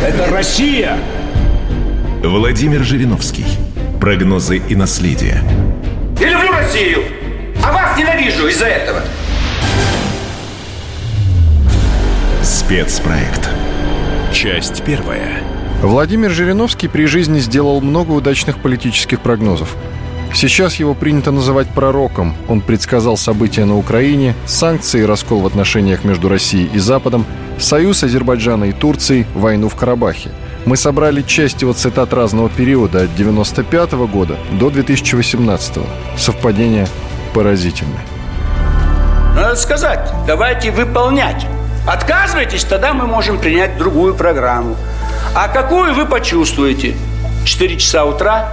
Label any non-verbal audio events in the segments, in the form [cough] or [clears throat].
Это Россия! Владимир Жириновский. Прогнозы и наследие. Я люблю Россию, а вас ненавижу из-за этого. Спецпроект. Часть первая. Владимир Жириновский при жизни сделал много удачных политических прогнозов. Сейчас его принято называть пророком. Он предсказал события на Украине, санкции и раскол в отношениях между Россией и Западом, союз Азербайджана и Турции, войну в Карабахе. Мы собрали часть его цитат разного периода от 95 года до 2018 -го. Совпадение поразительное. Надо сказать, давайте выполнять. Отказывайтесь, тогда мы можем принять другую программу. А какую вы почувствуете? 4 часа утра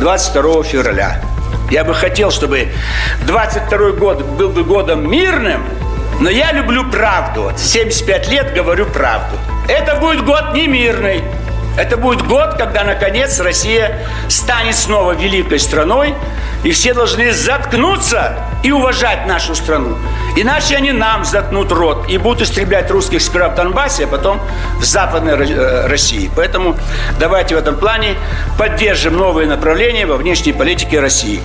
22 февраля. Я бы хотел, чтобы 22 год был бы годом мирным, но я люблю правду. Вот 75 лет говорю правду. Это будет год не мирный. Это будет год, когда, наконец, Россия станет снова великой страной, и все должны заткнуться и уважать нашу страну. Иначе они нам заткнут рот и будут истреблять русских сперва в Донбассе, а потом в Западной э, России. Поэтому давайте в этом плане поддержим новые направления во внешней политике России.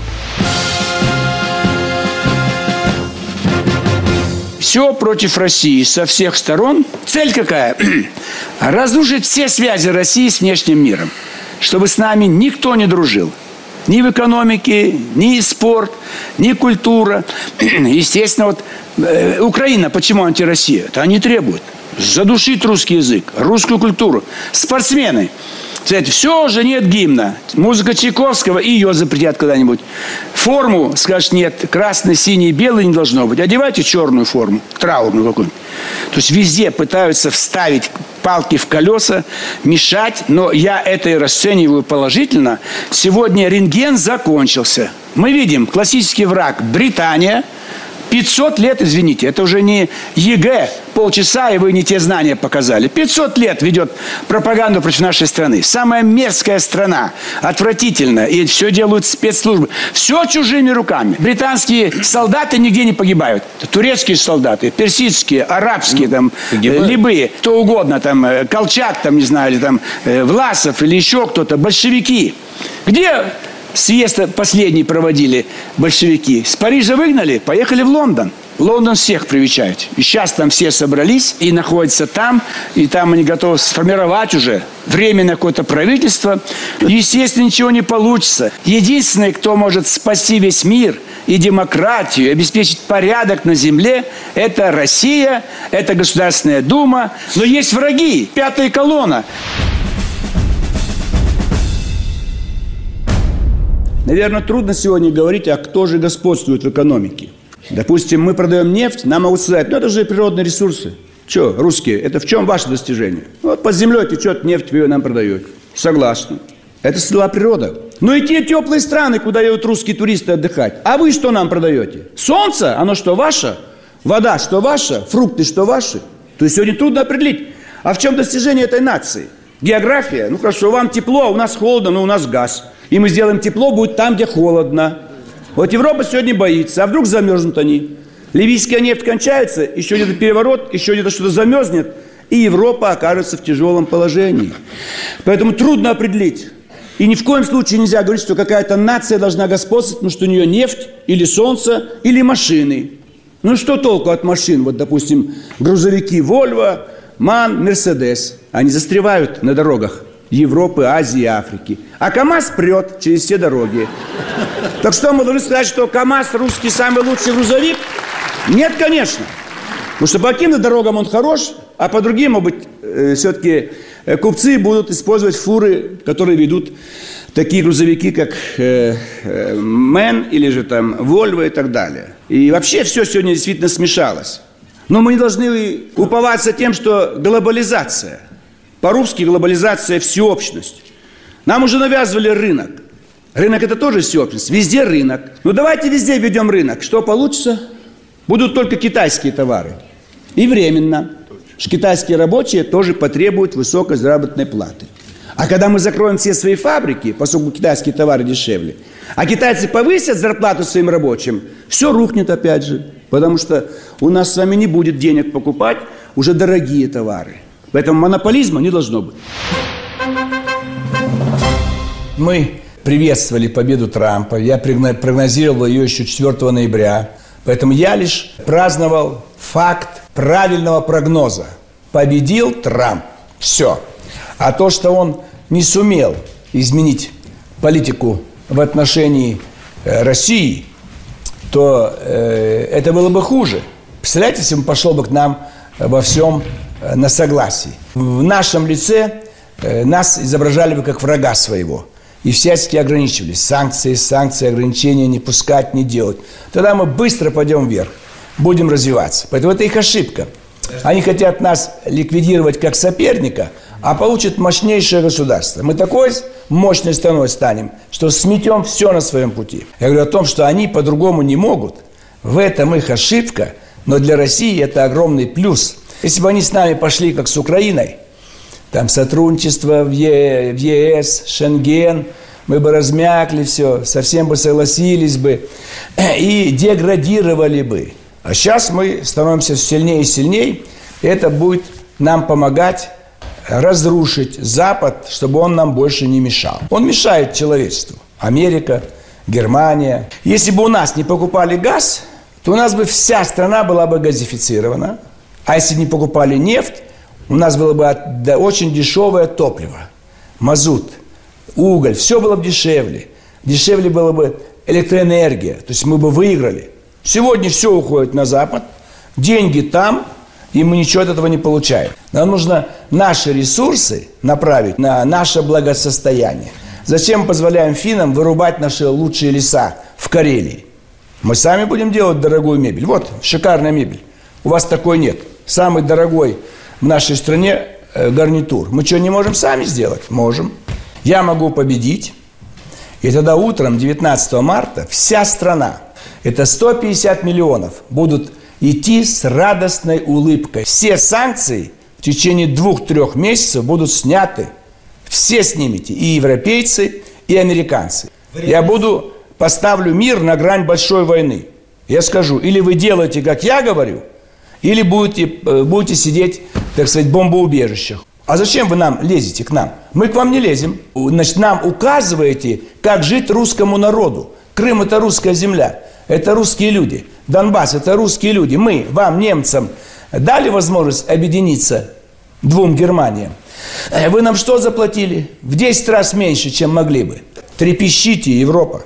Все против России со всех сторон. Цель какая? [clears throat] Разрушить все связи России с внешним миром. Чтобы с нами никто не дружил. Ни в экономике, ни спорт, ни культура. [clears throat] Естественно, вот э, Украина, почему антироссия? Это они требуют. Задушить русский язык, русскую культуру. Спортсмены – Кстати, все уже нет гимна. Музыка Чайковского, и ее запретят когда-нибудь. Форму, скажешь, нет, красный, синий, белый не должно быть. Одевайте черную форму, траурную какую-нибудь. То есть везде пытаются вставить палки в колеса, мешать, но я это и расцениваю положительно. Сегодня рентген закончился. Мы видим классический враг Британия – 500 лет, извините, это уже не ЕГЭ, полчаса, и вы не те знания показали. 500 лет ведет пропаганду против нашей страны. Самая мерзкая страна, отвратительная, и все делают спецслужбы. Все чужими руками. Британские солдаты нигде не погибают. Турецкие солдаты, персидские, арабские, там, погибают. любые, кто угодно, там, э, Колчак, там, не знаю, или там, э, Власов, или еще кто-то, большевики. Где съезд последний проводили большевики. С Парижа выгнали, поехали в Лондон. Лондон всех привечает. И сейчас там все собрались и находятся там, и там они готовы сформировать уже временное какое-то правительство. Естественно, ничего не получится. Единственный, кто может спасти весь мир и демократию, обеспечить порядок на земле, это Россия, это Государственная Дума. Но есть враги, пятая колонна. Наверное, трудно сегодня говорить, а кто же господствует в экономике. Допустим, мы продаем нефть, нам могут сказать, ну это же природные ресурсы. Че, русские, это в чем ваше достижение? Вот под землей течет нефть, вы ее нам продаете. Согласен. Это сила природа. Но и те теплые страны, куда едут русские туристы отдыхать. А вы что нам продаете? Солнце, оно что, ваше? Вода, что ваша? Фрукты, что ваши? То есть сегодня трудно определить. А в чем достижение этой нации? География? Ну хорошо, вам тепло, а у нас холодно, но у нас газ и мы сделаем тепло, будет там, где холодно. Вот Европа сегодня боится, а вдруг замерзнут они. Ливийская нефть кончается, еще где-то переворот, еще где-то что-то замерзнет, и Европа окажется в тяжелом положении. Поэтому трудно определить. И ни в коем случае нельзя говорить, что какая-то нация должна господствовать, потому что у нее нефть или солнце, или машины. Ну что толку от машин? Вот, допустим, грузовики Volvo, МАН, Мерседес. Они застревают на дорогах. Европы, Азии, Африки. А КАМАЗ прет через все дороги. Так что мы должны сказать, что КАМАЗ русский самый лучший грузовик? Нет, конечно. Потому что по каким-то дорогам он хорош, а по другим, может быть, э, все-таки э, купцы будут использовать фуры, которые ведут такие грузовики, как э, э, МЭН или же там Вольво и так далее. И вообще все сегодня действительно смешалось. Но мы не должны уповаться тем, что глобализация – по-русски глобализация – всеобщность. Нам уже навязывали рынок. Рынок – это тоже всеобщность. Везде рынок. Ну давайте везде введем рынок. Что получится? Будут только китайские товары. И временно. Китайские рабочие тоже потребуют высокой заработной платы. А когда мы закроем все свои фабрики, поскольку китайские товары дешевле, а китайцы повысят зарплату своим рабочим, все рухнет опять же. Потому что у нас с вами не будет денег покупать уже дорогие товары. Поэтому монополизма не должно быть. Мы приветствовали победу Трампа. Я прогнозировал ее еще 4 ноября. Поэтому я лишь праздновал факт правильного прогноза. Победил Трамп. Все. А то, что он не сумел изменить политику в отношении э, России, то э, это было бы хуже. Представляете, если он пошел бы к нам во всем э, на согласии. В нашем лице э, нас изображали бы как врага своего. И всячески ограничивались. Санкции, санкции, ограничения не пускать, не делать. Тогда мы быстро пойдем вверх. Будем развиваться. Поэтому это их ошибка. Они хотят нас ликвидировать как соперника, а получат мощнейшее государство. Мы такой мощной страной станем, что сметем все на своем пути. Я говорю о том, что они по-другому не могут. В этом их ошибка, но для России это огромный плюс. Если бы они с нами пошли, как с Украиной, там сотрудничество в, е, в ЕС, Шенген, мы бы размякли все, совсем бы согласились бы [clears throat] и деградировали бы. А сейчас мы становимся сильнее и сильнее, и это будет нам помогать разрушить Запад, чтобы он нам больше не мешал. Он мешает человечеству. Америка, Германия. Если бы у нас не покупали газ, то у нас бы вся страна была бы газифицирована. А если не покупали нефть, у нас было бы очень дешевое топливо, мазут, уголь, все было бы дешевле. Дешевле было бы электроэнергия, то есть мы бы выиграли. Сегодня все уходит на Запад, деньги там, и мы ничего от этого не получаем. Нам нужно наши ресурсы направить на наше благосостояние. Зачем позволяем финнам вырубать наши лучшие леса в Карелии? Мы сами будем делать дорогую мебель. Вот, шикарная мебель. У вас такой нет. Самый дорогой в нашей стране э, гарнитур. Мы что, не можем сами сделать? Можем. Я могу победить. И тогда утром 19 марта вся страна, это 150 миллионов, будут идти с радостной улыбкой. Все санкции в течение двух-трех месяцев будут сняты. Все снимете, и европейцы, и американцы. Я буду, поставлю мир на грань большой войны. Я скажу, или вы делаете, как я говорю, или будете, э, будете сидеть так сказать, бомбоубежищах. А зачем вы нам лезете к нам? Мы к вам не лезем. Значит, нам указываете, как жить русскому народу. Крым – это русская земля. Это русские люди. Донбасс – это русские люди. Мы, вам, немцам, дали возможность объединиться двум Германиям. Э, вы нам что заплатили? В 10 раз меньше, чем могли бы. Трепещите, Европа.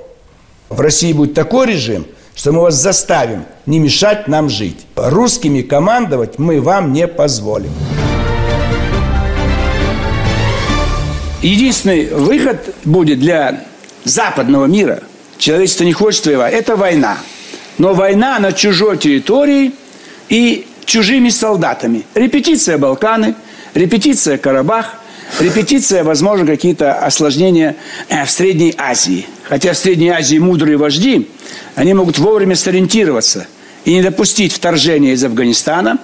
В России будет такой режим, что мы вас заставим не мешать нам жить. Русскими командовать мы вам не позволим. Единственный выход будет для западного мира, человечество не хочет воевать, это война. Но война на чужой территории и чужими солдатами. Репетиция Балканы, репетиция Карабах, репетиция, возможно, какие-то осложнения э, в Средней Азии. Хотя в Средней Азии мудрые вожди, они могут вовремя сориентироваться и не допустить вторжения из Афганистана.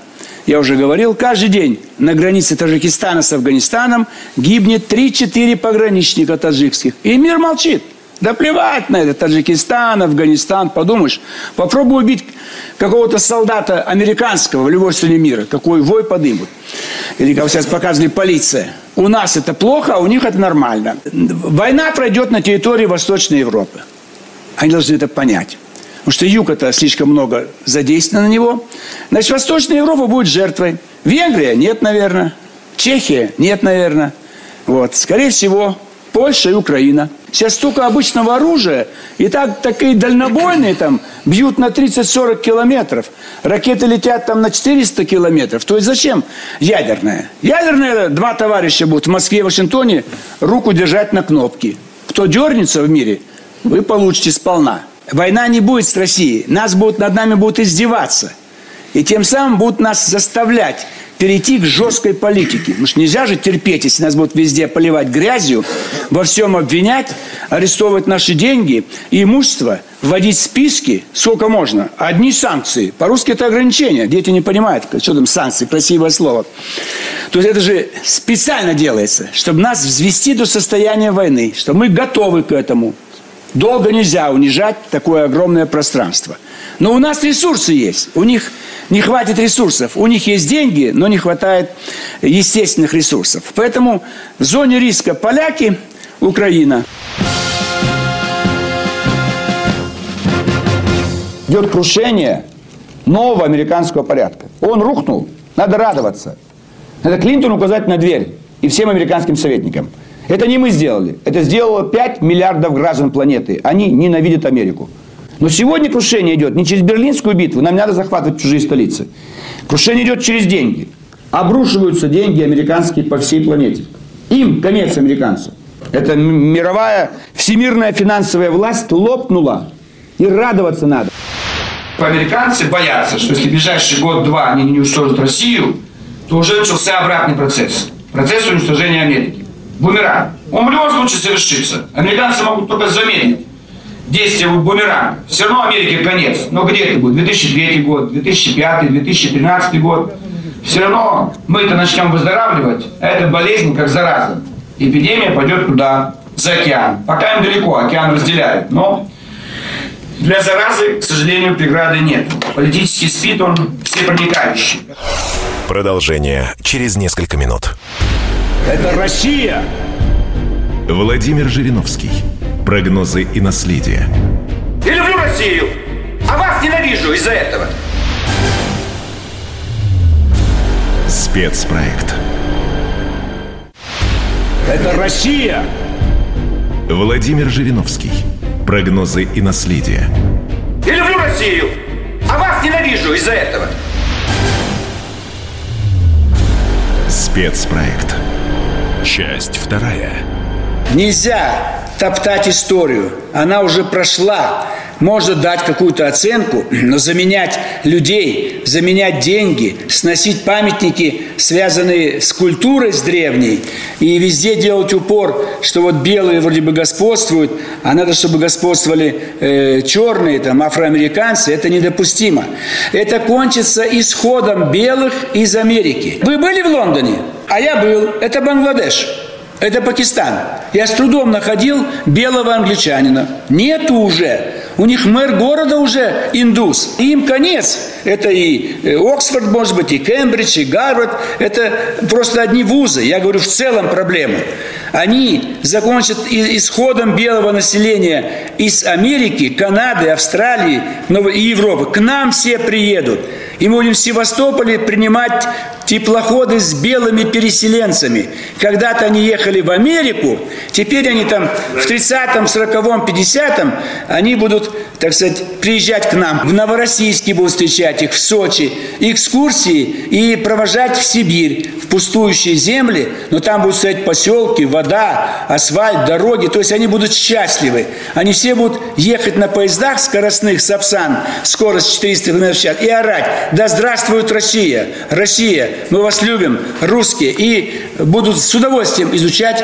Я уже говорил, каждый день на границе Таджикистана с Афганистаном гибнет 3-4 пограничника таджикских. И мир молчит. Да плевать на это, Таджикистан, Афганистан, подумаешь. Попробуй убить какого-то солдата американского в любой стране мира. Какой вой подымут. Или, как сейчас показывали, полиция. У нас это плохо, а у них это нормально. Война пройдет на территории Восточной Европы. Они должны это понять. Потому что юг это слишком много задействовано на него. Значит, Восточная Европа будет жертвой. Венгрия нет, наверное. Чехия нет, наверное. Вот. Скорее всего, Польша и Украина. Сейчас столько обычного оружия, и так такие дальнобойные там бьют на 30-40 километров. Ракеты летят там на 400 километров. То есть зачем ядерная? Ядерная два товарища будут в Москве и Вашингтоне руку держать на кнопки. Кто дернется в мире, вы получите сполна. Война не будет с Россией. Нас будут, над нами будут издеваться. И тем самым будут нас заставлять перейти к жесткой политике. Потому что нельзя же терпеть, если нас будут везде поливать грязью, во всем обвинять, арестовывать наши деньги и имущество, вводить списки, сколько можно. Одни санкции. По-русски это ограничения. Дети не понимают, что там санкции, красивое слово. То есть это же специально делается, чтобы нас взвести до состояния войны, чтобы мы готовы к этому. Долго нельзя унижать такое огромное пространство. Но у нас ресурсы есть. У них не хватит ресурсов. У них есть деньги, но не хватает естественных ресурсов. Поэтому в зоне риска поляки, Украина. Идет крушение нового американского порядка. Он рухнул. Надо радоваться. Надо Клинтону указать на дверь и всем американским советникам. Это не мы сделали. Это сделало 5 миллиардов граждан планеты. Они ненавидят Америку. Но сегодня крушение идет не через Берлинскую битву, нам не надо захватывать чужие столицы. Крушение идет через деньги. Обрушиваются деньги американские по всей планете. Им конец американцам. Это мировая всемирная финансовая власть лопнула. И радоваться надо. Американцы боятся, что если в ближайший год-два они не уничтожат Россию, то уже начался обратный процесс. Процесс уничтожения Америки. Бумеранг. Он в любом случае совершится. Американцы могут только замедлить действие бумеранга. Все равно Америке конец. Но где это будет? 2003 год, 2005, 2013 год. Все равно мы это начнем выздоравливать, а эта болезнь как зараза. Эпидемия пойдет туда, за океан. Пока им далеко, океан разделяет. Но для заразы, к сожалению, преграды нет. Политический спит он всепроникающий. Продолжение через несколько минут. Это Россия! Владимир Жириновский. Прогнозы и наследие. Я люблю Россию, а вас ненавижу из-за этого. Спецпроект. Это Россия! Владимир Жириновский. Прогнозы и наследие. Я люблю Россию, а вас ненавижу из-за этого. Спецпроект. Часть вторая. Нельзя топтать историю. Она уже прошла. Можно дать какую-то оценку, [clears throat] но заменять людей, заменять деньги, сносить памятники, связанные с культурой, с древней, и везде делать упор, что вот белые вроде бы господствуют, а надо, чтобы господствовали э, черные, там, афроамериканцы, это недопустимо. Это кончится исходом белых из Америки. Вы были в Лондоне? А я был. Это Бангладеш. Это Пакистан. Я с трудом находил белого англичанина. Нету уже. У них мэр города уже индус. Им конец. Это и э, Оксфорд, может быть, и Кембридж, и Гарвард. Это просто одни вузы. Я говорю, в целом проблема. Они закончат исходом белого населения из Америки, Канады, Австралии и Европы. К нам все приедут. И мы будем в Севастополе принимать теплоходы с белыми переселенцами. Когда-то они ехали в Америку, теперь они там в 30-м, 40-м, 50-м, они будут, так сказать, приезжать к нам. В Новороссийске будут встречать их, в Сочи, экскурсии и провожать в Сибирь, в пустующие земли, но там будут стоять поселки, вода, асфальт, дороги, то есть они будут счастливы. Они все будут ехать на поездах скоростных Сапсан, скорость 400 км в час, и орать «Да здравствует Россия! Россия! мы вас любим, русские, и будут с удовольствием изучать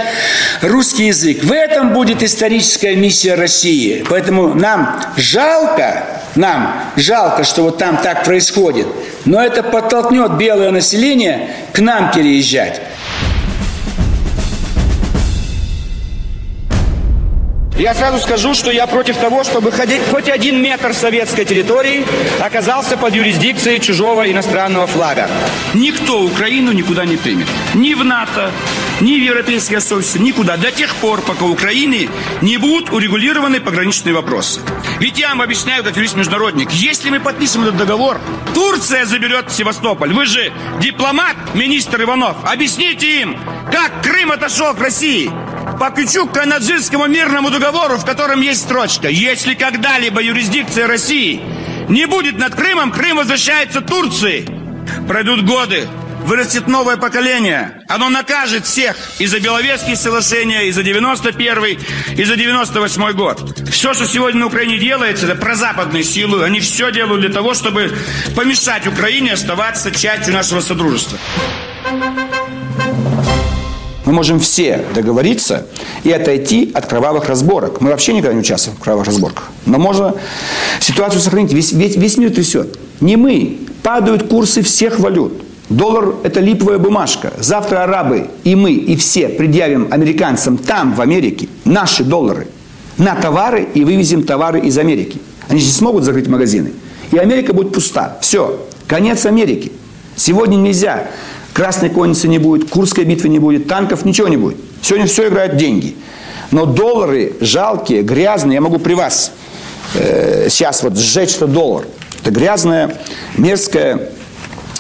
русский язык. В этом будет историческая миссия России. Поэтому нам жалко, нам жалко, что вот там так происходит, но это подтолкнет белое население к нам переезжать. Я сразу скажу, что я против того, чтобы хоть один метр советской территории оказался под юрисдикцией чужого иностранного флага. Никто Украину никуда не примет. Ни в НАТО, ни в Европейское союз, никуда. До тех пор, пока у Украины не будут урегулированы пограничные вопросы. Ведь я вам объясняю, как юрист-международник, если мы подпишем этот договор, Турция заберет Севастополь. Вы же дипломат, министр Иванов. Объясните им, как Крым отошел к России по ключу к канаджирскому мирному договору, в котором есть строчка «Если когда-либо юрисдикция России не будет над Крымом, Крым возвращается Турции». Пройдут годы, вырастет новое поколение. Оно накажет всех и за Беловежские соглашения, и за 91-й, и за 98-й год. Все, что сегодня на Украине делается, это прозападные силы. Они все делают для того, чтобы помешать Украине оставаться частью нашего содружества. Мы можем все договориться и отойти от кровавых разборок. Мы вообще никогда не участвуем в кровавых разборках. Но можно ситуацию сохранить. Весь, весь, весь мир трясет. Не мы. Падают курсы всех валют. Доллар – это липовая бумажка. Завтра арабы и мы, и все предъявим американцам там, в Америке, наши доллары на товары и вывезем товары из Америки. Они же смогут закрыть магазины. И Америка будет пуста. Все. Конец Америки. Сегодня нельзя. Красной конницы не будет, Курской битвы не будет, танков, ничего не будет. Сегодня все играют деньги. Но доллары жалкие, грязные, я могу при вас э, сейчас вот сжечь этот доллар. Это грязная, мерзкая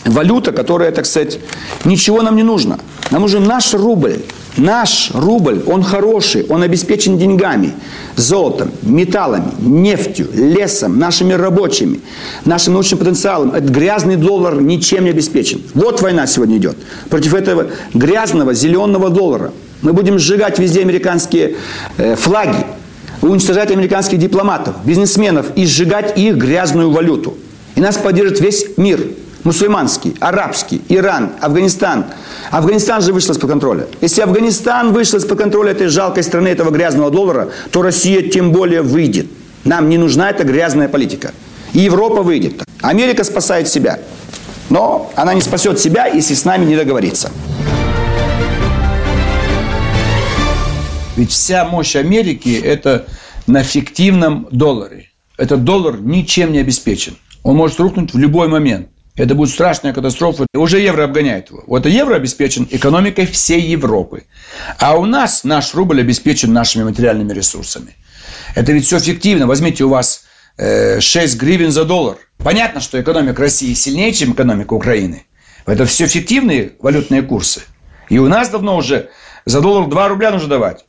валюта, которая, так сказать, ничего нам не нужно. Нам нужен наш рубль. Наш рубль, он хороший, он обеспечен деньгами, золотом, металлами, нефтью, лесом, нашими рабочими, нашим научным потенциалом. Этот грязный доллар ничем не обеспечен. Вот война сегодня идет. Против этого грязного зеленого доллара. Мы будем сжигать везде американские э, флаги, уничтожать американских дипломатов, бизнесменов и сжигать их грязную валюту. И нас поддержит весь мир – мусульманский, арабский, Иран, Афганистан. Афганистан же вышел из-под контроля. Если Афганистан вышел из-под контроля этой жалкой страны, этого грязного доллара, то Россия тем более выйдет. Нам не нужна эта грязная политика. И Европа выйдет. Америка спасает себя. Но она не спасет себя, если с нами не договорится. Ведь вся мощь Америки – это на фиктивном долларе. Этот доллар ничем не обеспечен. Он может рухнуть в любой момент. Это будет страшная катастрофа. Уже евро обгоняет его. Вот евро обеспечен экономикой всей Европы. А у нас наш рубль обеспечен нашими материальными ресурсами. Это ведь все фиктивно. Возьмите у вас 6 э, гривен за доллар. Понятно, что экономика России сильнее, чем экономика Украины. Это все фиктивные валютные курсы. И у нас давно уже за доллар 2 рубля нужно давать.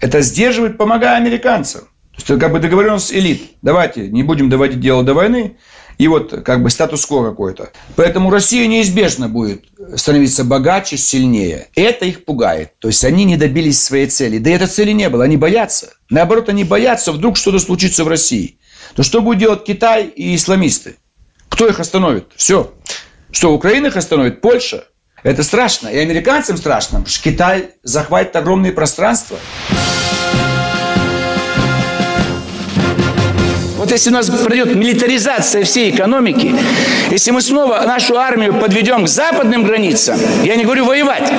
Это сдерживает, помогая американцам. То есть как бы договоренность элит. Давайте не будем доводить дело до войны и вот как бы статус-кво какой-то. Поэтому Россия неизбежно будет становиться богаче, сильнее. Это их пугает. То есть они не добились своей цели. Да и этой цели не было. Они боятся. Наоборот, они боятся, вдруг что-то случится в России. То что будет делать Китай и исламисты? Кто их остановит? Все. Что, Украина их остановит? Польша? Это страшно. И американцам страшно, потому что Китай захватит огромные пространства. Если у нас пройдет милитаризация всей экономики, если мы снова нашу армию подведем к западным границам, я не говорю воевать,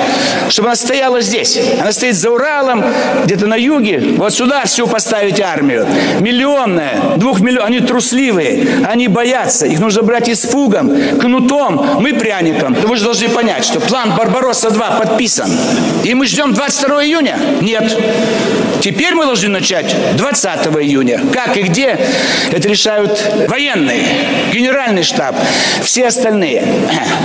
чтобы она стояла здесь. Она стоит за Уралом, где-то на юге. Вот сюда всю поставить армию. Миллионная, двух миллионов. Они трусливые, они боятся. Их нужно брать испугом, кнутом, мы пряником. Но вы же должны понять, что план Барбаросса-2 подписан. И мы ждем 22 июня? Нет. Теперь мы должны начать 20 июня. Как и где, это решают военные, генеральный штаб, все остальные.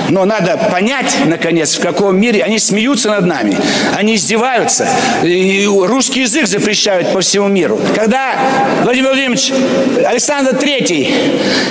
Но надо понять, наконец, в каком мире они смеются над нами, они издеваются, и русский язык запрещают по всему миру. Когда Владимир Владимирович Александр Третий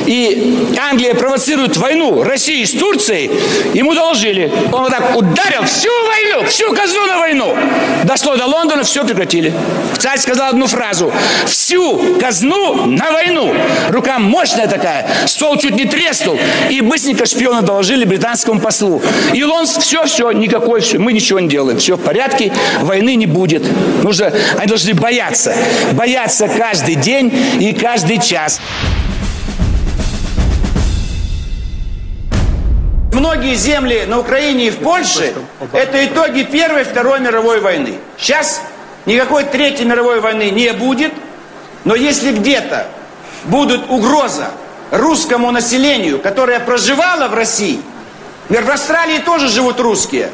и Англия провоцируют войну России с Турцией, ему доложили. Он вот так ударил всю войну, всю казну на войну. Дошло до Лондона, все прекратили. Царь сказал одну фразу. Всю казну на войну войну. Рука мощная такая, стол чуть не треснул. И быстренько шпионы доложили британскому послу. И он все, все, никакой, все, мы ничего не делаем. Все в порядке, войны не будет. Нужно, они должны бояться. Бояться каждый день и каждый час. Многие земли на Украине и в Польше – это итоги Первой и Второй мировой войны. Сейчас никакой Третьей мировой войны не будет, но если где-то будут угроза русскому населению, которое проживало в России. Например, в Австралии тоже живут русские,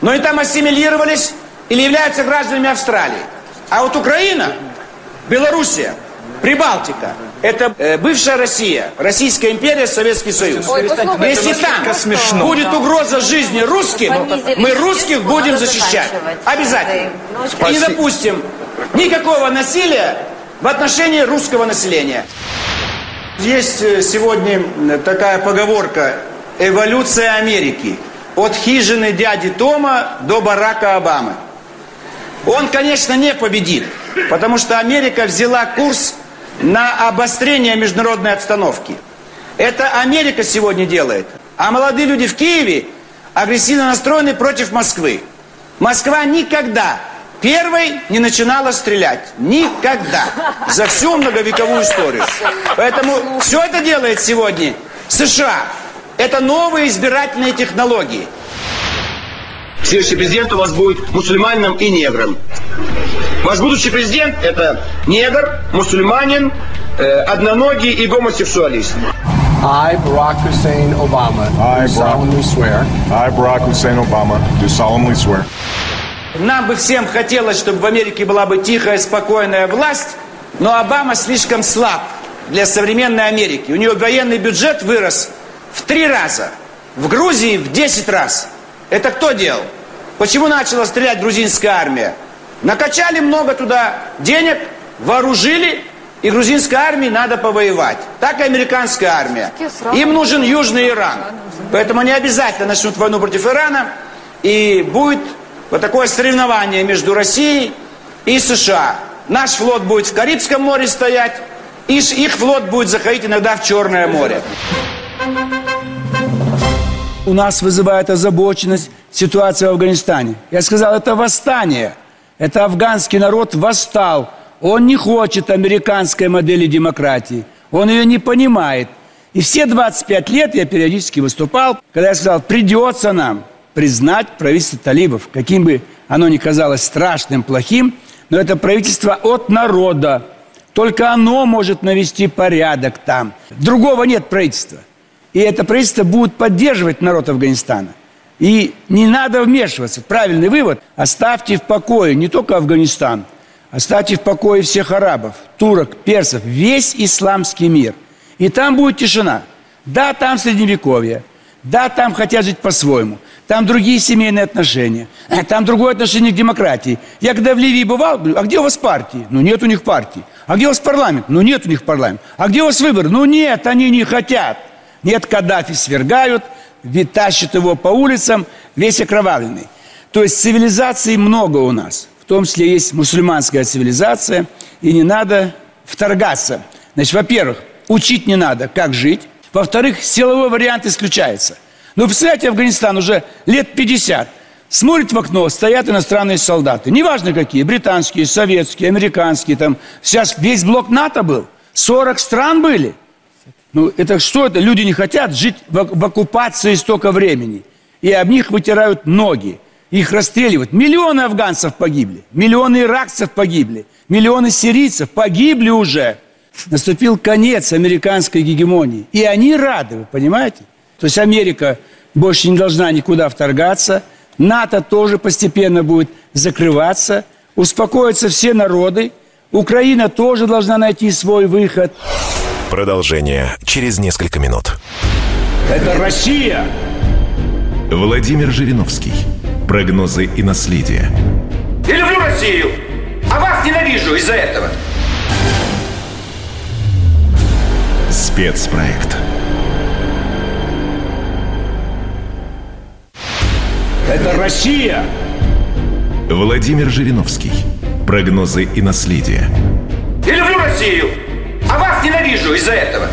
но и там ассимилировались или являются гражданами Австралии. А вот Украина, Белоруссия, Прибалтика, это э, бывшая Россия, Российская империя, Советский Союз. Ой, Если там смешно. будет угроза жизни русским, мы русских будем защищать. Обязательно. И не допустим никакого насилия в отношении русского населения. Есть э, сегодня такая поговорка «Эволюция Америки» от хижины дяди Тома до Барака Обамы. Он, конечно, не победит, потому что Америка взяла курс на обострение международной обстановки. Это Америка сегодня делает. А молодые люди в Киеве агрессивно настроены против Москвы. Москва никогда первой не начинала стрелять. Никогда. За всю многовековую историю. Поэтому все это делает сегодня США. Это новые избирательные технологии. Следующий президент у вас будет мусульманином и негром. Ваш будущий президент это негр, мусульманин, э, одноногий и гомосексуалист. I, Barack Hussein Obama, I, do solemnly swear. I, Barack Hussein Obama, do solemnly swear. Нам бы всем хотелось, чтобы в Америке была бы тихая, спокойная власть, но Обама слишком слаб для современной Америки. У него военный бюджет вырос в три раза, в Грузии в 10 раз. Это кто делал? Почему начала стрелять грузинская армия? Накачали много туда денег, вооружили, и грузинской армии надо повоевать. Так и американская армия. Им нужен Южный Иран. Поэтому они обязательно начнут войну против Ирана. И будет вот такое соревнование между Россией и США. Наш флот будет в Карибском море стоять, и их флот будет заходить иногда в Черное море. У нас вызывает озабоченность ситуация в Афганистане. Я сказал, это восстание. Это афганский народ восстал. Он не хочет американской модели демократии. Он ее не понимает. И все 25 лет я периодически выступал, когда я сказал, придется нам признать правительство талибов, каким бы оно ни казалось страшным, плохим, но это правительство от народа. Только оно может навести порядок там. Другого нет правительства. И это правительство будет поддерживать народ Афганистана. И не надо вмешиваться. Правильный вывод. Оставьте в покое не только Афганистан, оставьте в покое всех арабов, турок, персов, весь исламский мир. И там будет тишина. Да, там средневековье. Да, там хотят жить по-своему. Там другие семейные отношения. А там другое отношение к демократии. Я когда в Ливии бывал, говорю, а где у вас партии? Ну, нет у них партии. А где у вас парламент? Ну, нет у них парламент. А где у вас выборы? Ну, нет, они не хотят. Нет, Каддафи свергают, тащат его по улицам, весь окровавленный. То есть цивилизаций много у нас. В том числе есть мусульманская цивилизация, и не надо вторгаться. Значит, во-первых, учить не надо, как жить. Во-вторых, силовой вариант исключается. Ну, представляете, Афганистан уже лет 50. Смотрит в окно, стоят иностранные солдаты. Неважно какие, британские, советские, американские. Там. Сейчас весь блок НАТО был. 40 стран были. Ну, это что это? Люди не хотят жить в, в оккупации столько времени. И об них вытирают ноги. Их расстреливают. Миллионы афганцев погибли. Миллионы иракцев погибли. Миллионы сирийцев погибли уже. Наступил конец американской гегемонии. И они рады, вы понимаете? То есть Америка больше не должна никуда вторгаться. НАТО тоже постепенно будет закрываться. Успокоятся все народы. Украина тоже должна найти свой выход. Продолжение через несколько минут. Это Россия! Владимир Жириновский. Прогнозы и наследие. Я люблю Россию, а вас ненавижу из-за этого. Спецпроект. Это Россия! Владимир Жириновский. Прогнозы и наследие. Я люблю Россию, а вас ненавижу из-за этого.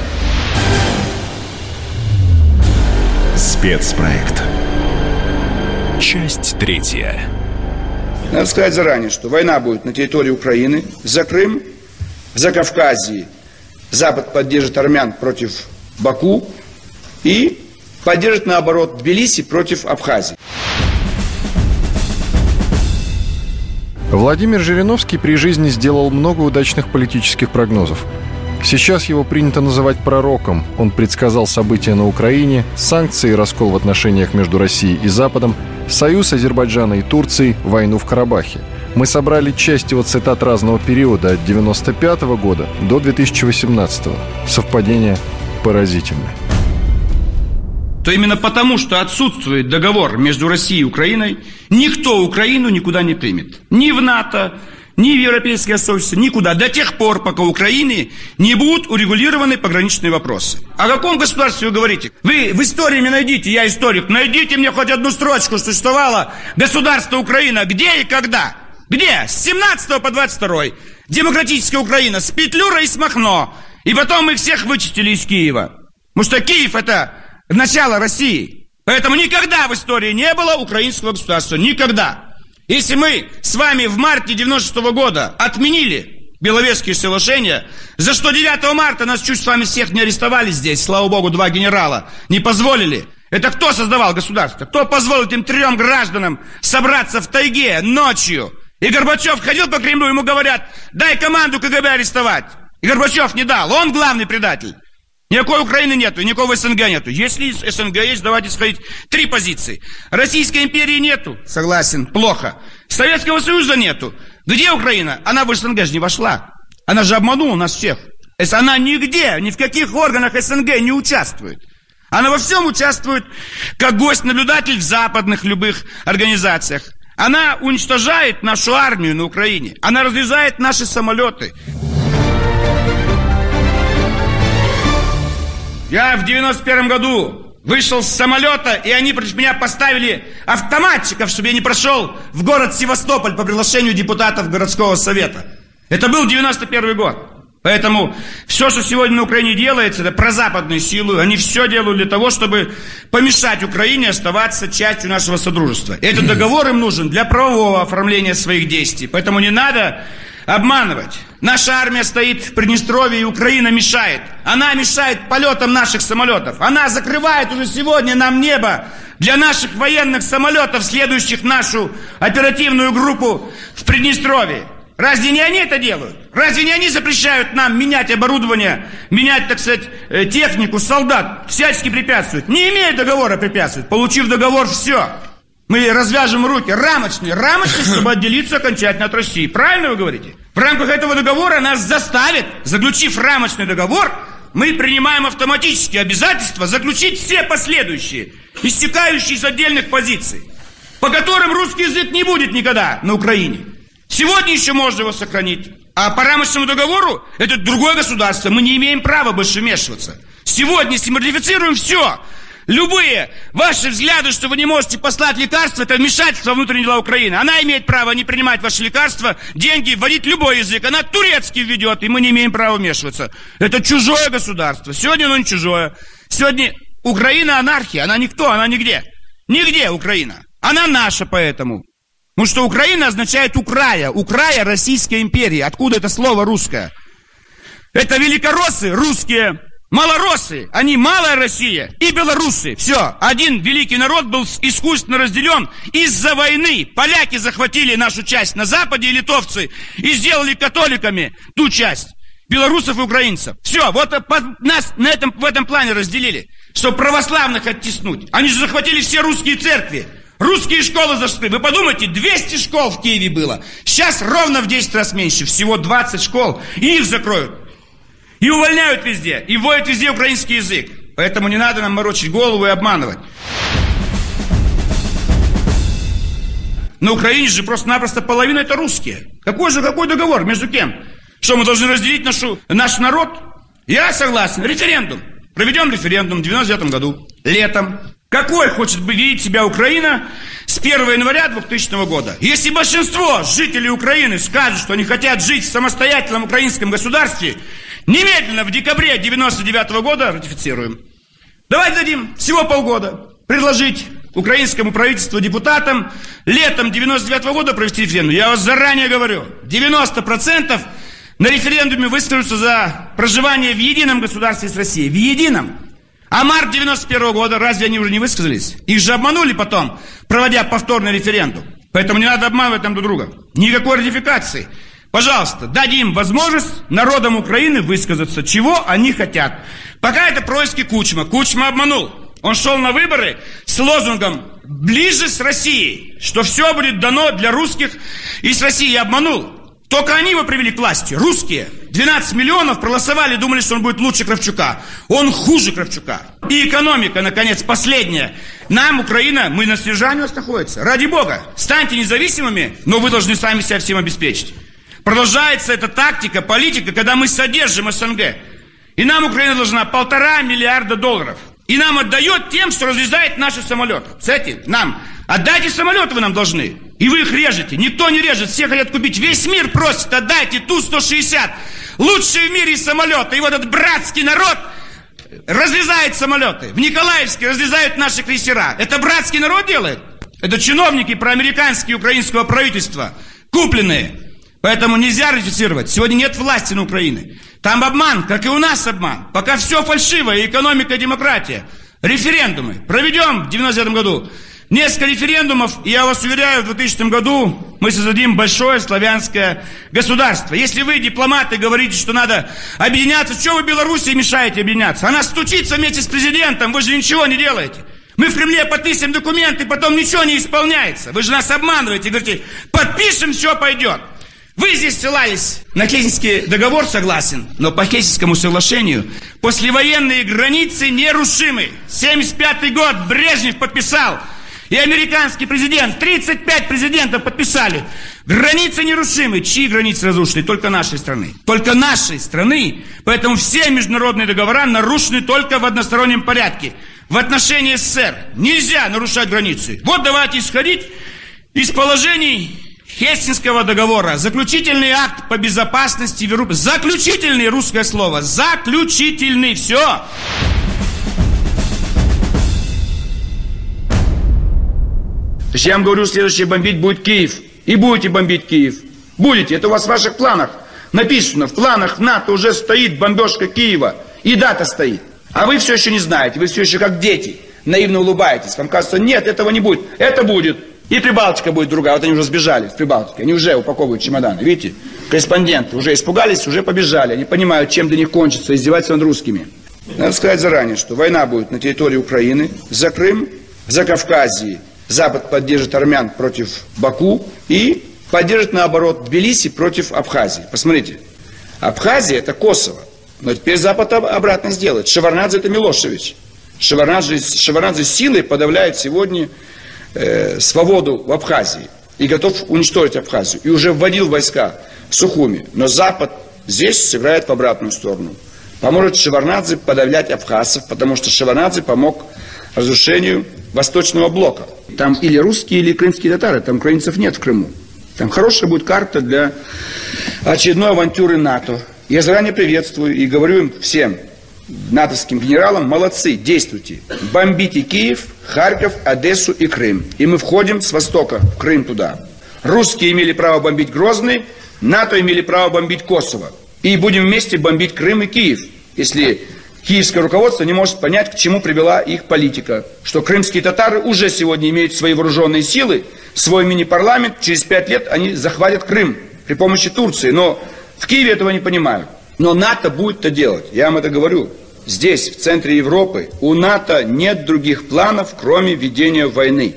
Спецпроект. Часть третья. Надо сказать заранее, что война будет на территории Украины, за Крым, за Кавказии. Запад поддержит армян против Баку и поддержит, наоборот, Тбилиси против Абхазии. Владимир Жириновский при жизни сделал много удачных политических прогнозов. Сейчас его принято называть пророком. Он предсказал события на Украине, санкции и раскол в отношениях между Россией и Западом, союз Азербайджана и Турции, войну в Карабахе. Мы собрали часть его цитат разного периода от 95 года до 2018 -го. Совпадение поразительное то именно потому, что отсутствует договор между Россией и Украиной, никто Украину никуда не примет. Ни в НАТО, ни в Европейское сообщество, никуда. До тех пор, пока Украины не будут урегулированы пограничные вопросы. О каком государстве вы говорите? Вы в истории мне найдите, я историк, найдите мне хоть одну строчку, существовало государство Украина. Где и когда? Где? С 17 по 22. Демократическая Украина с Петлюра и с Махно. И потом мы всех вычистили из Киева. Потому что Киев это начала России. Поэтому никогда в истории не было украинского государства. Никогда. Если мы с вами в марте 96 -го года отменили Беловежские соглашения, за что 9 марта нас чуть с вами всех не арестовали здесь, слава богу, два генерала, не позволили. Это кто создавал государство? Кто позволил этим трем гражданам собраться в тайге ночью? И Горбачев ходил по Кремлю, ему говорят, дай команду КГБ арестовать. И Горбачев не дал, он главный предатель. Никакой Украины нету, никакого СНГ нету. Если СНГ есть, давайте сходить. Три позиции. Российской империи нету. Согласен, плохо. Советского Союза нету. Где Украина? Она в СНГ же не вошла. Она же обманула нас всех. Если она нигде, ни в каких органах СНГ не участвует. Она во всем участвует как гость-наблюдатель в западных любых организациях. Она уничтожает нашу армию на Украине. Она разрезает наши самолеты. Я в 91 году вышел с самолета, и они против меня поставили автоматчиков, чтобы я не прошел в город Севастополь по приглашению депутатов городского совета. Это был 91 год. Поэтому все, что сегодня на Украине делается, это прозападные силы. Они все делают для того, чтобы помешать Украине оставаться частью нашего содружества. Этот договор им нужен для правового оформления своих действий. Поэтому не надо обманывать. Наша армия стоит в Приднестровье, и Украина мешает. Она мешает полетам наших самолетов. Она закрывает уже сегодня нам небо для наших военных самолетов, следующих нашу оперативную группу в Приднестровье. Разве не они это делают? Разве не они запрещают нам менять оборудование, менять, так сказать, э, технику, солдат, всячески препятствуют? Не имея договора препятствуют. Получив договор, все. Мы развяжем руки. Рамочные. Рамочные, чтобы отделиться окончательно от России. Правильно вы говорите? В рамках этого договора нас заставят, заключив рамочный договор, мы принимаем автоматически обязательство заключить все последующие, истекающие из отдельных позиций, по которым русский язык не будет никогда на Украине. Сегодня еще можно его сохранить. А по рамочному договору это другое государство. Мы не имеем права больше вмешиваться. Сегодня, ратифицируем все, любые ваши взгляды, что вы не можете послать лекарства, это вмешательство во внутренние дела Украины. Она имеет право не принимать ваши лекарства, деньги, вводить любой язык. Она турецкий введет, и мы не имеем права вмешиваться. Это чужое государство. Сегодня оно не чужое. Сегодня Украина анархия. Она никто, она нигде. Нигде Украина. Она наша поэтому. Потому что Украина означает Украя. Украя Российской империи. Откуда это слово русское? Это великороссы русские, малороссы, они малая Россия и белорусы. Все, один великий народ был искусственно разделен из-за войны. Поляки захватили нашу часть на западе и литовцы и сделали католиками ту часть. Белорусов и украинцев. Все, вот нас на этом, в этом плане разделили, чтобы православных оттеснуть. Они же захватили все русские церкви. Русские школы зашли. Вы подумайте, 200 школ в Киеве было. Сейчас ровно в 10 раз меньше. Всего 20 школ. И их закроют. И увольняют везде. И вводят везде украинский язык. Поэтому не надо нам морочить голову и обманывать. На Украине же просто-напросто половина это русские. Какой же, какой договор? Между кем? Что, мы должны разделить нашу, наш народ? Я согласен. Референдум. Проведем референдум в 99 году. Летом. Какой хочет видеть себя Украина с 1 января 2000 года? Если большинство жителей Украины скажут, что они хотят жить в самостоятельном украинском государстве, немедленно в декабре 99 года ратифицируем. Давайте дадим всего полгода предложить украинскому правительству, депутатам летом 99 года провести референдум. Я вас заранее говорю, 90% на референдуме выскажутся за проживание в едином государстве с Россией. В едином. А март 91 -го года, разве они уже не высказались? Их же обманули потом, проводя повторный референдум. Поэтому не надо обманывать там друг друга. Никакой ратификации. Пожалуйста, дадим возможность народам Украины высказаться, чего они хотят. Пока это происки Кучма. Кучма обманул. Он шел на выборы с лозунгом «ближе с Россией», что все будет дано для русских и с Россией. Обманул. Только они его привели к власти, русские. 12 миллионов проголосовали, думали, что он будет лучше Кравчука. Он хуже Кравчука. И экономика, наконец, последняя. Нам, Украина, мы на снижании у нас находится. Ради Бога, станьте независимыми, но вы должны сами себя всем обеспечить. Продолжается эта тактика, политика, когда мы содержим СНГ. И нам Украина должна полтора миллиарда долларов. И нам отдает тем, что разрезает наши самолеты. Кстати, нам Отдайте самолеты вы нам должны. И вы их режете. Никто не режет, все хотят купить. Весь мир просит, отдайте Ту-160. Лучшие в мире самолеты. И вот этот братский народ разрезает самолеты. В Николаевске разрезают наши крейсера. Это братский народ делает? Это чиновники проамериканские украинского правительства. Купленные. Поэтому нельзя ратифицировать. Сегодня нет власти на Украине. Там обман, как и у нас обман. Пока все фальшиво, и экономика, и демократия. Референдумы проведем в 99 году. Несколько референдумов, и я вас уверяю, в 2000 году мы создадим большое славянское государство. Если вы, дипломаты, говорите, что надо объединяться, что вы Белоруссии мешаете объединяться? Она стучится вместе с президентом, вы же ничего не делаете. Мы в Кремле подписываем документы, потом ничего не исполняется. Вы же нас обманываете, говорите, подпишем, все пойдет. Вы здесь ссылались на Хельсинский договор, согласен, но по Хельсинскому соглашению послевоенные границы нерушимы. 75 год Брежнев подписал, и американский президент, 35 президентов подписали. Границы нерушимы. Чьи границы разрушены? Только нашей страны. Только нашей страны. Поэтому все международные договора нарушены только в одностороннем порядке. В отношении СССР нельзя нарушать границы. Вот давайте исходить из положений Хельсинского договора. Заключительный акт по безопасности в Европе. Заключительный русское слово. Заключительный. Все. То есть я вам говорю, следующее бомбить будет Киев. И будете бомбить Киев. Будете. Это у вас в ваших планах написано. В планах НАТО уже стоит бомбежка Киева. И дата стоит. А вы все еще не знаете. Вы все еще как дети. Наивно улыбаетесь. Вам кажется, нет, этого не будет. Это будет. И Прибалтика будет другая. Вот они уже сбежали в Прибалтике. Они уже упаковывают чемоданы. Видите? Корреспонденты уже испугались, уже побежали. Они понимают, чем для них кончится издеваться над русскими. Надо сказать заранее, что война будет на территории Украины, за Крым, за Кавказии. Запад поддержит армян против Баку и поддержит, наоборот, Тбилиси против Абхазии. Посмотрите, Абхазия – это Косово. Но теперь Запад обратно сделает. Шеварнадзе – это Милошевич. Шеварнадзе, Шеварнадзе силой подавляет сегодня э, свободу в Абхазии и готов уничтожить Абхазию. И уже вводил войска в Сухуми. Но Запад здесь сыграет в обратную сторону. Поможет Шеварнадзе подавлять абхазцев, потому что Шеварнадзе помог разрушению Восточного блока. Там или русские, или крымские татары, там украинцев нет в Крыму. Там хорошая будет карта для очередной авантюры НАТО. Я заранее приветствую и говорю им всем, натовским генералам, молодцы, действуйте. Бомбите Киев, Харьков, Одессу и Крым. И мы входим с востока в Крым туда. Русские имели право бомбить Грозный, НАТО имели право бомбить Косово. И будем вместе бомбить Крым и Киев, если киевское руководство не может понять, к чему привела их политика. Что крымские татары уже сегодня имеют свои вооруженные силы, свой мини-парламент, через пять лет они захватят Крым при помощи Турции. Но в Киеве этого не понимают. Но НАТО будет это делать, я вам это говорю. Здесь, в центре Европы, у НАТО нет других планов, кроме ведения войны.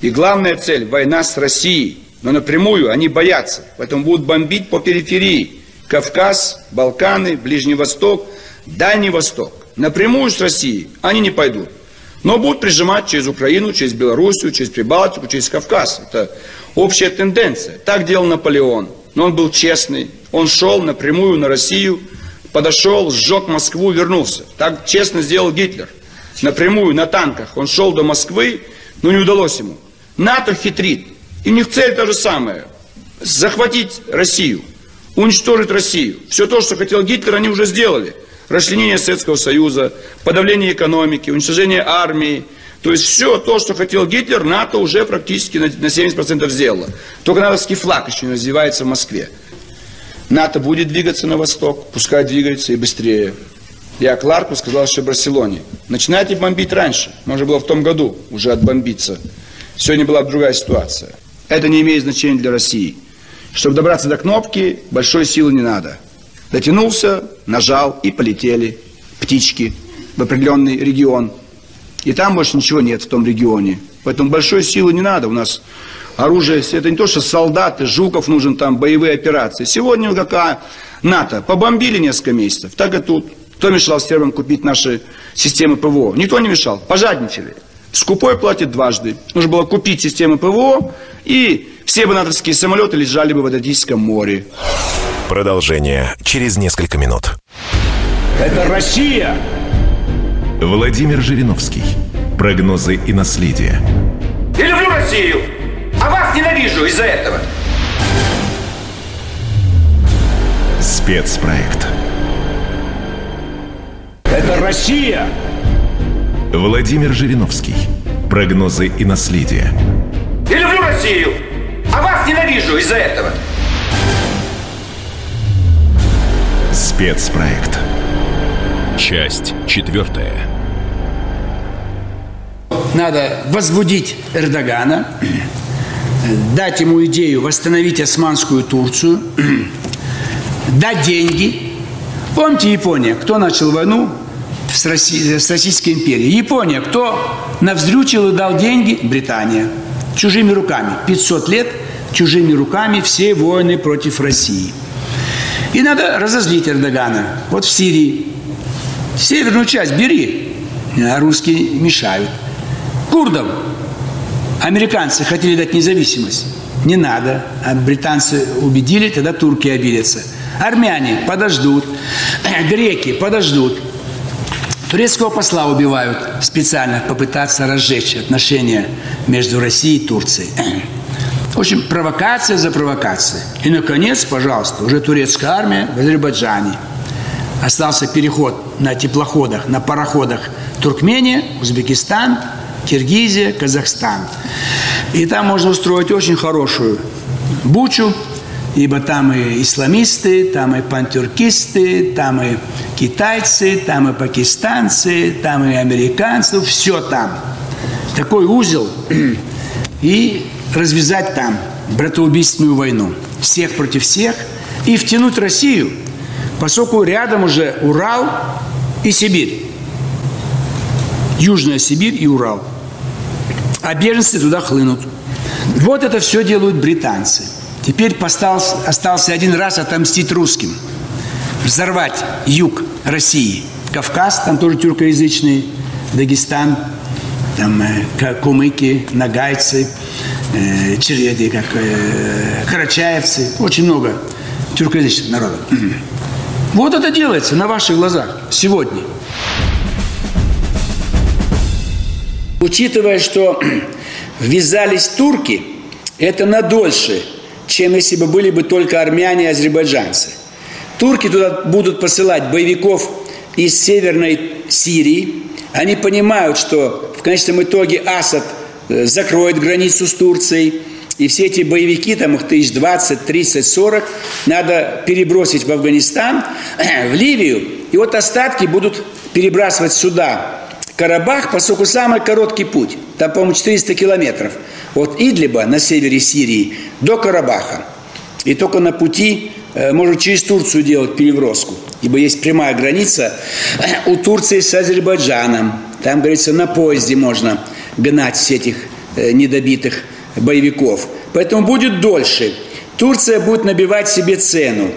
И главная цель – война с Россией. Но напрямую они боятся, поэтому будут бомбить по периферии. Кавказ, Балканы, Ближний Восток, Дальний Восток. Напрямую с Россией они не пойдут. Но будут прижимать через Украину, через Белоруссию, через Прибалтику, через Кавказ. Это общая тенденция. Так делал Наполеон. Но он был честный. Он шел напрямую на Россию, подошел, сжег Москву, вернулся. Так честно сделал Гитлер. Напрямую, на танках. Он шел до Москвы, но не удалось ему. НАТО хитрит. И у них цель та же самая. Захватить Россию. Уничтожить Россию. Все то, что хотел Гитлер, они уже сделали. Расчленение Советского Союза, подавление экономики, уничтожение армии. То есть все то, что хотел Гитлер, НАТО уже практически на 70% сделало. Только натовский флаг еще не развивается в Москве. НАТО будет двигаться на восток, пускай двигается и быстрее. Я Кларку сказал еще в Барселоне. Начинайте бомбить раньше. Можно было в том году уже отбомбиться. Сегодня была другая ситуация. Это не имеет значения для России. Чтобы добраться до кнопки, большой силы не надо. Дотянулся, нажал и полетели птички в определенный регион. И там больше ничего нет в том регионе. Поэтому большой силы не надо. У нас оружие, это не то, что солдаты, Жуков нужен там, боевые операции. Сегодня какая НАТО, побомбили несколько месяцев, так и тут. Кто мешал сербам купить наши системы ПВО? Никто не мешал, пожадничали. Скупой платит дважды. Нужно было купить системы ПВО, и все бы натовские самолеты лежали бы в Адриатическом море. Продолжение через несколько минут. Это Россия! Владимир Жириновский. Прогнозы и наследие. Я люблю Россию, а вас ненавижу из-за этого. Спецпроект. Это Россия! Владимир Жириновский. Прогнозы и наследие. Я люблю Россию, а вас ненавижу из-за этого. Спецпроект. Часть четвертая. Надо возбудить Эрдогана, дать ему идею восстановить османскую Турцию, дать деньги. Помните Япония, кто начал войну с, Россией, с Российской империей? Япония, кто навздрючил и дал деньги? Британия. Чужими руками. 500 лет чужими руками все войны против России. И надо разозлить Эрдогана. Вот в Сирии. Северную часть бери, а русские мешают. Курдам американцы хотели дать независимость. Не надо. А британцы убедили, тогда турки обидятся. Армяне подождут. [clears throat] Греки подождут. Турецкого посла убивают специально попытаться разжечь отношения между Россией и Турцией. [clears throat] В общем, провокация за провокацией. И, наконец, пожалуйста, уже турецкая армия в Азербайджане. Остался переход на теплоходах, на пароходах Туркмения, Узбекистан, Киргизия, Казахстан. И там можно устроить очень хорошую бучу, ибо там и исламисты, там и пантюркисты, там и китайцы, там и пакистанцы, там и американцы, все там. Такой узел. [clears throat] И развязать там братоубийственную войну. Всех против всех. И втянуть Россию, поскольку рядом уже Урал и Сибирь. Южная Сибирь и Урал. А беженцы туда хлынут. Вот это все делают британцы. Теперь остался, остался один раз отомстить русским. Взорвать юг России. Кавказ, там тоже тюркоязычный, Дагестан, там э, кумыки, нагайцы, э, череды, как э, карачаевцы. Очень много тюркоязычных народов. Вот это делается на ваших глазах сегодня. Учитывая, что ввязались турки, это надольше, чем если бы были бы только армяне и азербайджанцы. Турки туда будут посылать боевиков из Северной Сирии. Они понимают, что в конечном итоге Асад закроет границу с Турцией. И все эти боевики, там их тысяч 20, 30, 40, надо перебросить в Афганистан, [clears throat] в Ливию. И вот остатки будут перебрасывать сюда, Карабах, поскольку самый короткий путь, там, по-моему, 400 километров, от Идлиба на севере Сирии до Карабаха. И только на пути э, можно через Турцию делать переброску, ибо есть прямая граница [clears throat] у Турции с Азербайджаном. Там, говорится, на поезде можно гнать всех этих э, недобитых боевиков. Поэтому будет дольше. Турция будет набивать себе цену,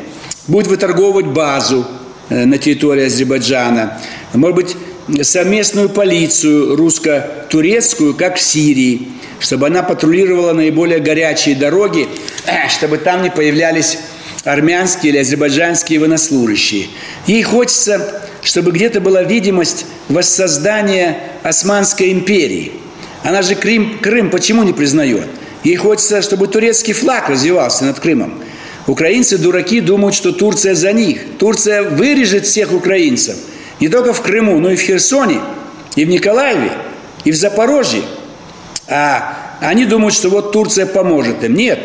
будет выторговывать базу э, на территории Азербайджана. Может быть, совместную полицию русско-турецкую, как в Сирии, чтобы она патрулировала наиболее горячие дороги, чтобы там не появлялись армянские или азербайджанские военнослужащие. Ей хочется, чтобы где-то была видимость воссоздания Османской империи. Она же Крым, Крым почему не признает? Ей хочется, чтобы турецкий флаг развивался над Крымом. Украинцы, дураки, думают, что Турция за них. Турция вырежет всех украинцев – не только в Крыму, но и в Херсоне, и в Николаеве, и в Запорожье. А они думают, что вот Турция поможет им. Нет,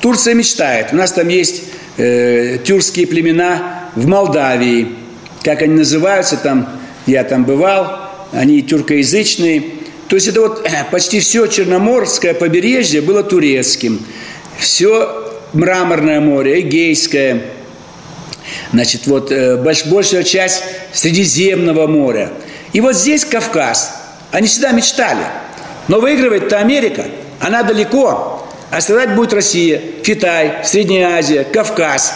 Турция мечтает. У нас там есть э, тюркские племена в Молдавии. Как они называются там, я там бывал, они тюркоязычные. То есть это вот э, почти все Черноморское побережье было турецким. Все Мраморное море, Эгейское – Значит, вот э, большая часть Средиземного моря. И вот здесь Кавказ. Они всегда мечтали. Но выигрывает-то Америка. Она далеко. А страдать будет Россия, Китай, Средняя Азия, Кавказ.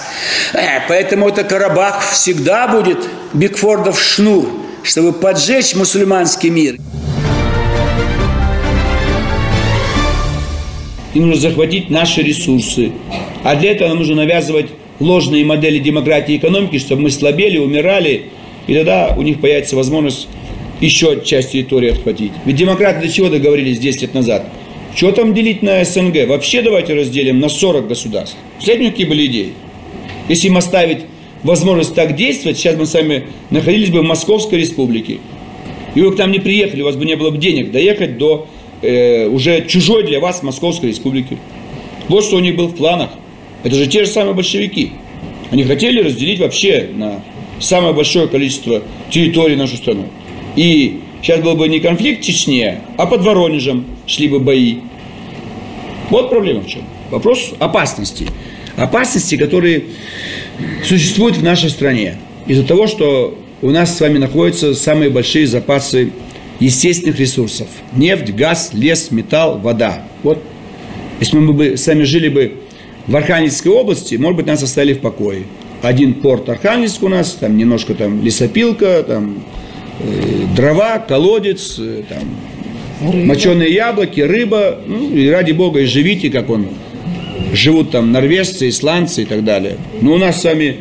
Э, поэтому это Карабах всегда будет Бигфордов шнур, чтобы поджечь мусульманский мир. Им нужно захватить наши ресурсы. А для этого нам нужно навязывать ложные модели демократии и экономики, чтобы мы слабели, умирали, и тогда у них появится возможность еще часть территории отхватить. Ведь демократы до чего договорились 10 лет назад? Что там делить на СНГ? Вообще давайте разделим на 40 государств. Последние какие были идеи? Если им оставить возможность так действовать, сейчас мы с вами находились бы в Московской республике. И вы к нам не приехали, у вас бы не было бы денег доехать до э, уже чужой для вас Московской республики. Вот что у них было в планах. Это же те же самые большевики. Они хотели разделить вообще на самое большое количество территорий нашу страну. И сейчас был бы не конфликт Чечне, а под Воронежем шли бы бои. Вот проблема в чем. Вопрос опасности. Опасности, которые существуют в нашей стране. Из-за того, что у нас с вами находятся самые большие запасы естественных ресурсов. Нефть, газ, лес, металл, вода. Вот если мы бы сами жили бы в Архангельской области, может быть, нас оставили в покое. Один порт Архангельск у нас, там немножко там лесопилка, там э, дрова, колодец, э, там рыба. моченые яблоки, рыба. Ну, и ради бога, и живите, как он. Живут там норвежцы, исландцы и так далее. Но у нас с вами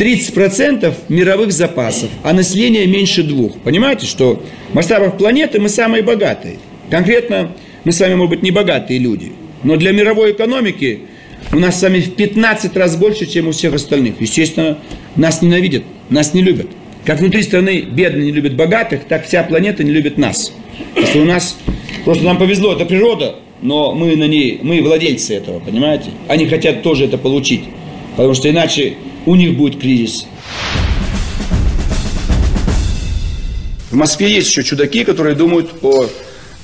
30% мировых запасов, а население меньше двух. Понимаете, что в масштабах планеты мы самые богатые. Конкретно мы с вами, может быть, не богатые люди. Но для мировой экономики у нас с вами в 15 раз больше, чем у всех остальных. Естественно, нас ненавидят, нас не любят. Как внутри страны бедные не любят богатых, так вся планета не любит нас. Если у нас, просто нам повезло, это природа, но мы на ней, мы владельцы этого, понимаете? Они хотят тоже это получить, потому что иначе у них будет кризис. В Москве есть еще чудаки, которые думают о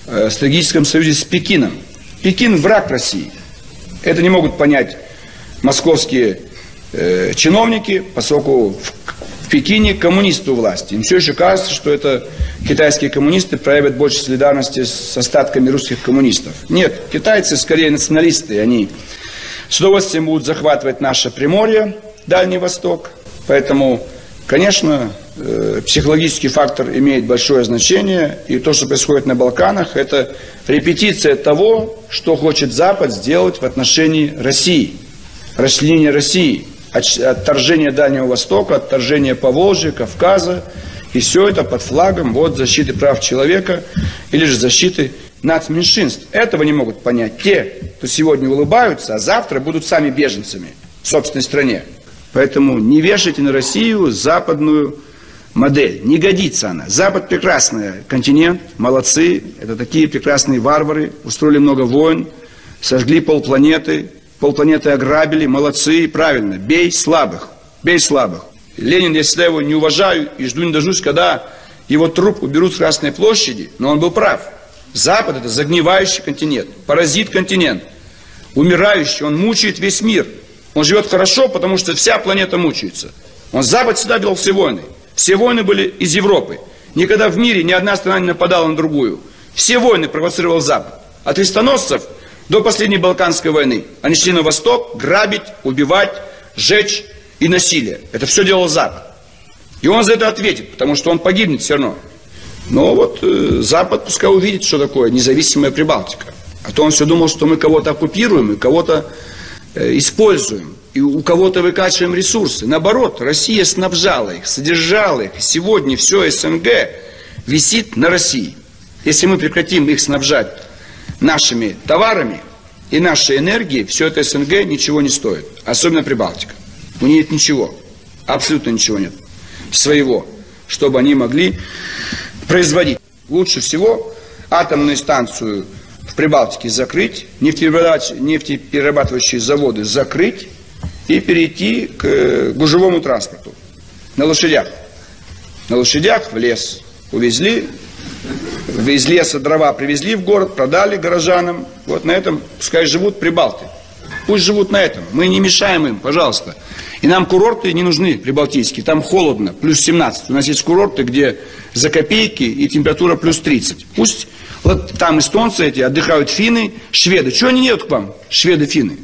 э, стратегическом союзе с Пекином. Пекин враг России. Это не могут понять московские э, чиновники, поскольку в, в Пекине коммунисты у власти. Им все еще кажется, что это китайские коммунисты проявят больше солидарности с остатками русских коммунистов. Нет, китайцы скорее националисты, они с удовольствием будут захватывать наше Приморье, Дальний Восток. Поэтому, конечно, э, психологический фактор имеет большое значение. И то, что происходит на Балканах, это репетиция того, что хочет Запад сделать в отношении России. Расчленение России, отторжение Дальнего Востока, отторжение Поволжья, Кавказа. И все это под флагом вот, защиты прав человека или же защиты нацменьшинств. Этого не могут понять те, кто сегодня улыбаются, а завтра будут сами беженцами в собственной стране. Поэтому не вешайте на Россию западную модель. Не годится она. Запад прекрасный континент, молодцы. Это такие прекрасные варвары. Устроили много войн, сожгли полпланеты, полпланеты ограбили. Молодцы, правильно. Бей слабых. Бей слабых. Ленин, я всегда его не уважаю и жду не дождусь, когда его труп уберут с Красной площади, но он был прав. Запад – это загнивающий континент, паразит континент, умирающий, он мучает весь мир – он живет хорошо, потому что вся планета мучается. Он Запад всегда вел все войны. Все войны были из Европы. Никогда в мире ни одна страна не нападала на другую. Все войны провоцировал Запад. От крестоносцев до последней Балканской войны. Они шли на восток грабить, убивать, сжечь и насилие. Это все делал Запад. И он за это ответит, потому что он погибнет все равно. Но вот э, Запад пускай увидит, что такое независимая Прибалтика. А то он все думал, что мы кого-то оккупируем и кого-то Э, используем, и у кого-то выкачиваем ресурсы. Наоборот, Россия снабжала их, содержала их. Сегодня все СНГ висит на России. Если мы прекратим их снабжать нашими товарами и нашей энергией, все это СНГ ничего не стоит. Особенно Прибалтика. У них нет ничего. Абсолютно ничего нет. Своего. Чтобы они могли производить. Лучше всего атомную станцию Прибалтике закрыть, нефтеперерабатывающие заводы закрыть и перейти к э, гужевому транспорту на лошадях. На лошадях в лес увезли, из леса дрова привезли в город, продали горожанам. Вот на этом пускай живут прибалты. Пусть живут на этом. Мы не мешаем им, пожалуйста. И нам курорты не нужны, прибалтийские. Там холодно, плюс 17. У нас есть курорты, где за копейки и температура плюс 30. Пусть вот там эстонцы эти отдыхают финны, шведы. Чего они не едут к вам, шведы, финны?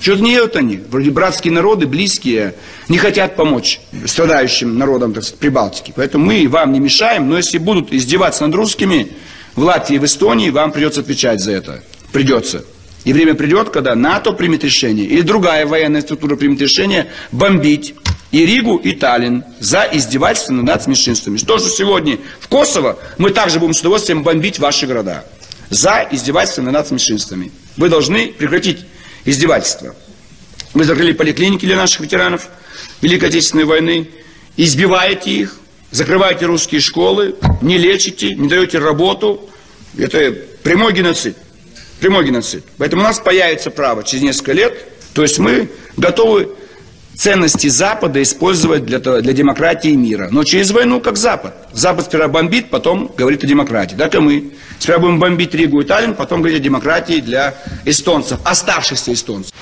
Чего не едут они? Вроде братские народы, близкие, не хотят помочь страдающим народам, так сказать, Прибалтики. Поэтому мы вам не мешаем, но если будут издеваться над русскими в Латвии, в Эстонии, вам придется отвечать за это. Придется. И время придет, когда НАТО примет решение, или другая военная структура примет решение бомбить и Ригу, и Таллин за издевательство над меньшинствами. Что же сегодня в Косово мы также будем с удовольствием бомбить ваши города за издевательство над меньшинствами. Вы должны прекратить издевательство. Вы закрыли поликлиники для наших ветеранов Великой Отечественной войны, избиваете их, закрываете русские школы, не лечите, не даете работу. Это прямой геноцид. Прямой геноцид. Поэтому у нас появится право через несколько лет, то есть мы готовы ценности Запада использовать для, для демократии и мира. Но через войну как Запад. Запад сперва бомбит, потом говорит о демократии. Так и мы. Сперва будем бомбить Ригу и Таллин, потом говорить о демократии для эстонцев, оставшихся эстонцев.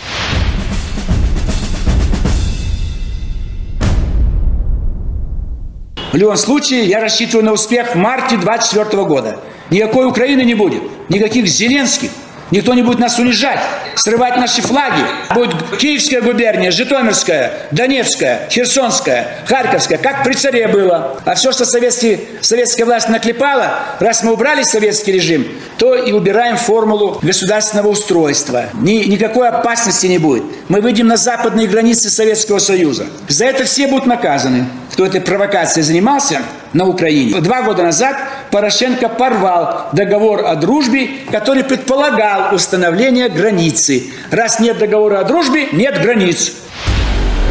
В любом случае, я рассчитываю на успех в марте 24 года. Никакой Украины не будет, никаких Зеленских, Никто не будет нас унижать, срывать наши флаги. Будет Киевская губерния, Житомирская, Донецкая, Херсонская, Харьковская, как при царе было. А все, что советский, советская власть наклепала, раз мы убрали советский режим, то и убираем формулу государственного устройства. Ни, никакой опасности не будет. Мы выйдем на западные границы Советского Союза. За это все будут наказаны. Кто этой провокацией занимался на Украине. Два года назад Порошенко порвал договор о дружбе, который предполагал установление границы. Раз нет договора о дружбе, нет границ.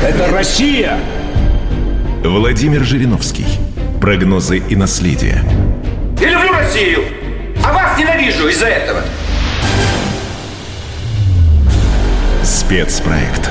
Это Россия! Владимир Жириновский. Прогнозы и наследие. Я люблю Россию, а вас ненавижу из-за этого. Спецпроект.